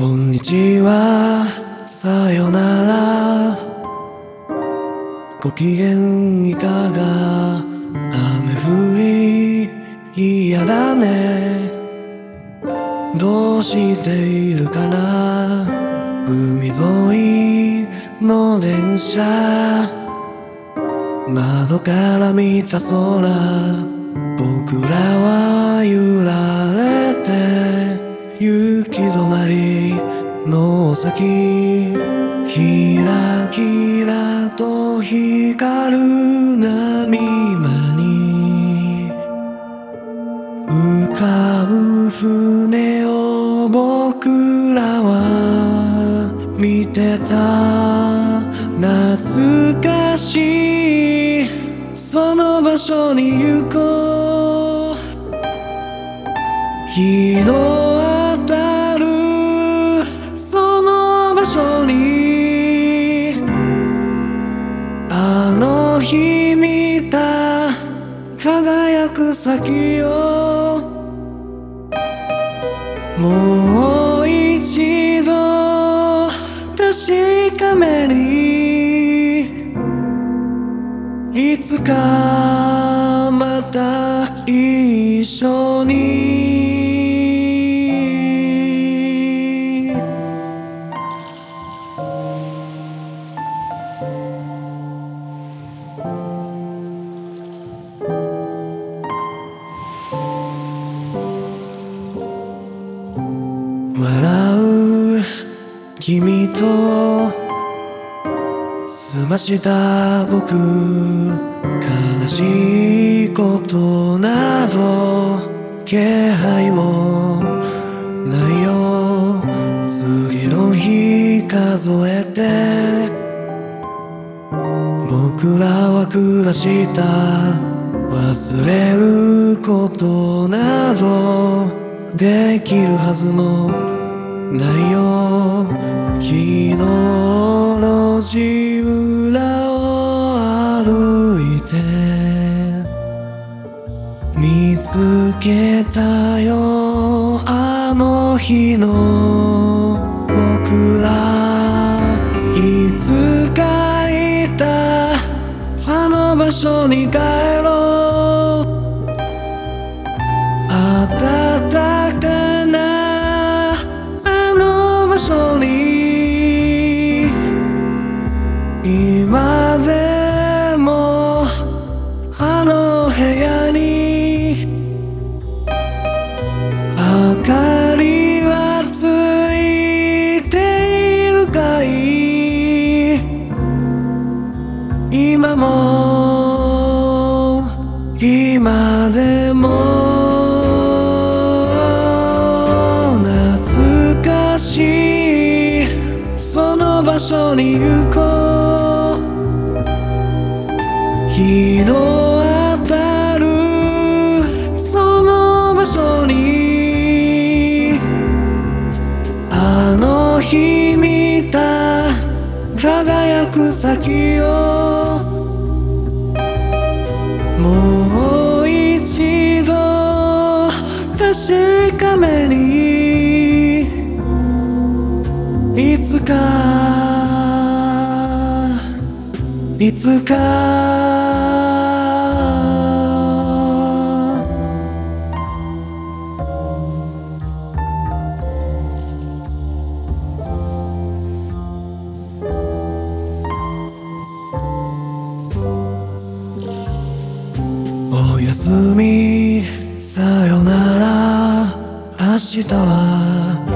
こんにちはさよなら。ご機嫌いかが。雨降り嫌だね。どうしているかな。海沿いの電車。窓から見た空。僕らは揺られて。行き止まり。先キラキラと光る波間に浮かぶ船を僕らは見てた懐かしいその場所に行こう日の所にあの日見た輝く先をもう一度確かめにいつかまた一緒に君と済ました僕悲しいことなど気配もないよ次の日数えて僕らは暮らした忘れることなどできるはずもないよ昨日の路裏を歩いて見つけたよあの日の僕らいつかいたあの場所に帰ろうも懐かしいその場所に行こう。日の当たるその場所にあの日見た輝く先を。確かめに。いつか。いつか。おやすみ。さよなら。明日は